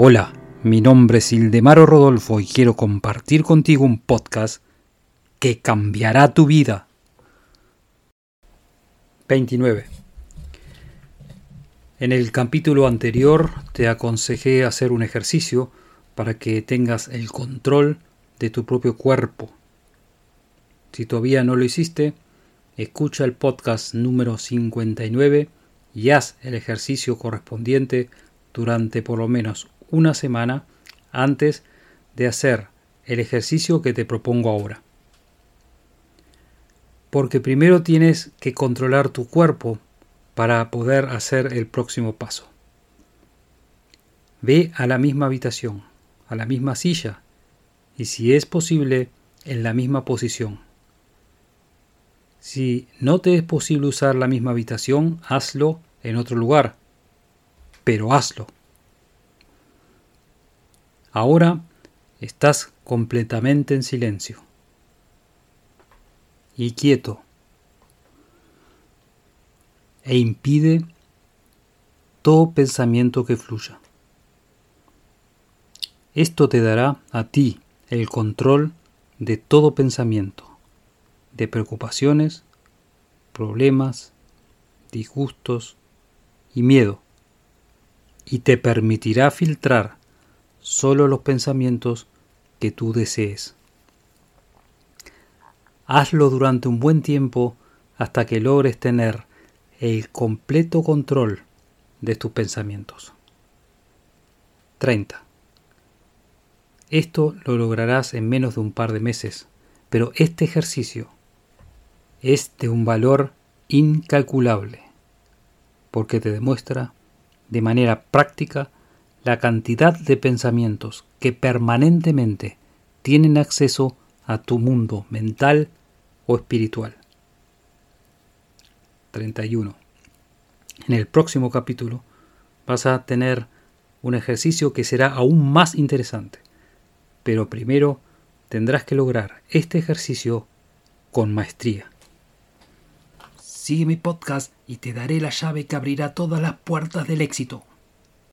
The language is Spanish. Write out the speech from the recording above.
Hola, mi nombre es Ildemaro Rodolfo y quiero compartir contigo un podcast que cambiará tu vida. 29. En el capítulo anterior te aconsejé hacer un ejercicio para que tengas el control de tu propio cuerpo. Si todavía no lo hiciste, escucha el podcast número 59 y haz el ejercicio correspondiente durante por lo menos una semana antes de hacer el ejercicio que te propongo ahora. Porque primero tienes que controlar tu cuerpo para poder hacer el próximo paso. Ve a la misma habitación, a la misma silla y si es posible en la misma posición. Si no te es posible usar la misma habitación, hazlo en otro lugar, pero hazlo. Ahora estás completamente en silencio. Y quieto. E impide todo pensamiento que fluya. Esto te dará a ti el control de todo pensamiento, de preocupaciones, problemas, disgustos y miedo, y te permitirá filtrar solo los pensamientos que tú desees. Hazlo durante un buen tiempo hasta que logres tener el completo control de tus pensamientos. 30. Esto lo lograrás en menos de un par de meses, pero este ejercicio es de un valor incalculable, porque te demuestra de manera práctica la cantidad de pensamientos que permanentemente tienen acceso a tu mundo mental o espiritual. 31. En el próximo capítulo vas a tener un ejercicio que será aún más interesante, pero primero tendrás que lograr este ejercicio con maestría. Sigue mi podcast y te daré la llave que abrirá todas las puertas del éxito.